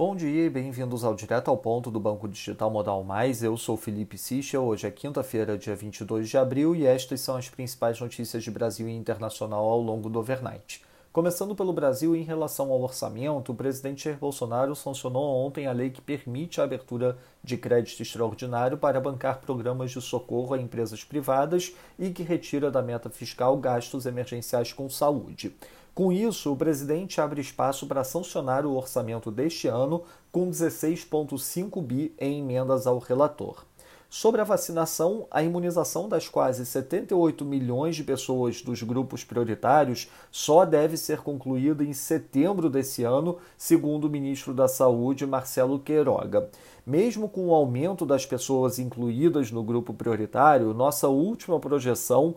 Bom dia e bem-vindos ao Direto ao Ponto do Banco Digital Modal Mais. Eu sou Felipe Sichel. Hoje é quinta-feira, dia 22 de abril, e estas são as principais notícias de Brasil e internacional ao longo do overnight. Começando pelo Brasil, em relação ao orçamento, o presidente Jair Bolsonaro sancionou ontem a lei que permite a abertura de crédito extraordinário para bancar programas de socorro a empresas privadas e que retira da meta fiscal gastos emergenciais com saúde. Com isso, o presidente abre espaço para sancionar o orçamento deste ano com 16,5 bi em emendas ao relator. Sobre a vacinação, a imunização das quase 78 milhões de pessoas dos grupos prioritários só deve ser concluída em setembro desse ano, segundo o ministro da Saúde, Marcelo Queiroga. Mesmo com o aumento das pessoas incluídas no grupo prioritário, nossa última projeção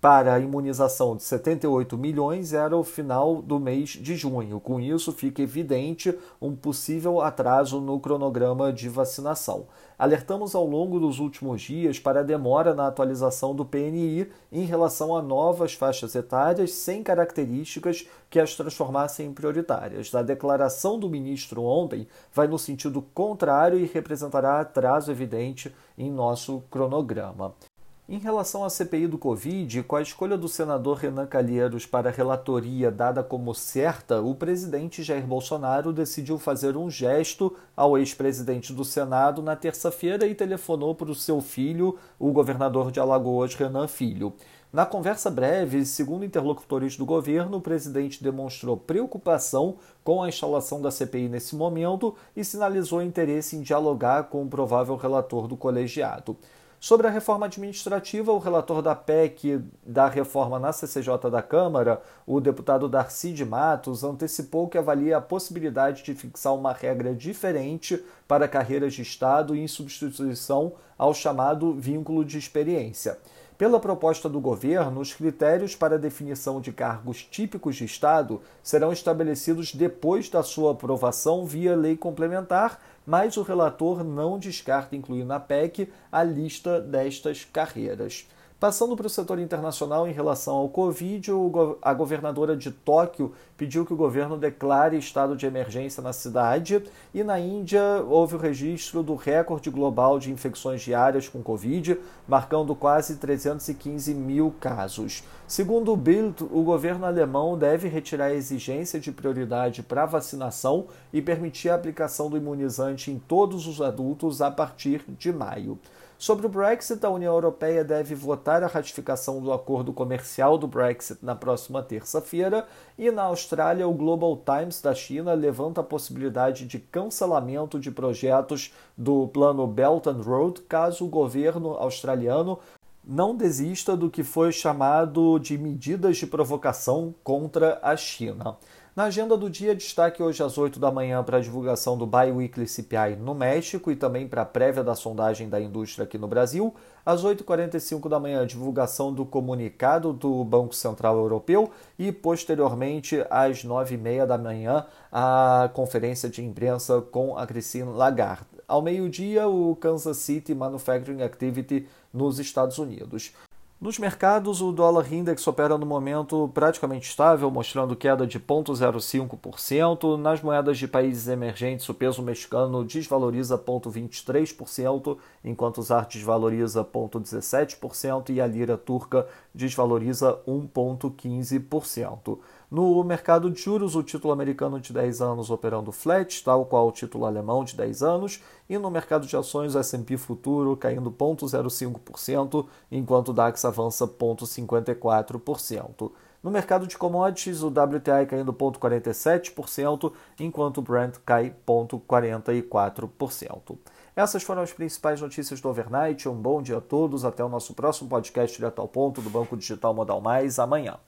para a imunização de 78 milhões era o final do mês de junho. Com isso, fica evidente um possível atraso no cronograma de vacinação. Alertamos ao longo dos últimos dias para a demora na atualização do PNI em relação a novas faixas etárias sem características que as transformassem em prioritárias. A declaração do ministro ontem vai no sentido contrário e representará atraso evidente em nosso cronograma. Em relação à CPI do Covid, com a escolha do senador Renan Calheiros para a relatoria dada como certa, o presidente Jair Bolsonaro decidiu fazer um gesto ao ex-presidente do Senado na terça-feira e telefonou para o seu filho, o governador de Alagoas, Renan Filho. Na conversa breve, segundo interlocutores do governo, o presidente demonstrou preocupação com a instalação da CPI nesse momento e sinalizou interesse em dialogar com o provável relator do colegiado. Sobre a reforma administrativa, o relator da PEC da reforma na CCJ da Câmara, o deputado Darcy de Matos, antecipou que avalia a possibilidade de fixar uma regra diferente para carreiras de Estado em substituição ao chamado vínculo de experiência. Pela proposta do governo, os critérios para definição de cargos típicos de Estado serão estabelecidos depois da sua aprovação via lei complementar, mas o relator não descarta incluir na PEC a lista destas carreiras. Passando para o setor internacional em relação ao Covid, a governadora de Tóquio pediu que o governo declare estado de emergência na cidade e na Índia houve o registro do recorde global de infecções diárias com Covid, marcando quase 315 mil casos. Segundo o Bild, o governo alemão deve retirar a exigência de prioridade para vacinação e permitir a aplicação do imunizante em todos os adultos a partir de maio. Sobre o Brexit, a União Europeia deve votar a ratificação do acordo comercial do Brexit na próxima terça-feira, e na Austrália, o Global Times da China levanta a possibilidade de cancelamento de projetos do plano Belt and Road caso o governo australiano não desista do que foi chamado de medidas de provocação contra a China. Na agenda do dia, destaque hoje às 8 da manhã para a divulgação do Biweekly CPI no México e também para a prévia da sondagem da indústria aqui no Brasil. Às 8h45 da manhã, divulgação do comunicado do Banco Central Europeu e, posteriormente, às 9h30 da manhã, a conferência de imprensa com a Christine Lagarde. Ao meio-dia, o Kansas City Manufacturing Activity nos Estados Unidos. Nos mercados, o dólar index opera no momento praticamente estável, mostrando queda de 0,05%. Nas moedas de países emergentes, o peso mexicano desvaloriza 0,23%, enquanto o ZAR desvaloriza 0,17% e a lira turca desvaloriza 1,15%. No mercado de juros, o título americano de 10 anos operando flat, tal qual o título alemão de 10 anos, e no mercado de ações, o S&P futuro caindo 0,05%, enquanto o DAX avança 0,54%. No mercado de commodities, o WTI caindo 0,47%, enquanto o Brent cai 0,44%. Essas foram as principais notícias do overnight. Um bom dia a todos. Até o nosso próximo podcast direto ao ponto do Banco Digital Modal Mais amanhã.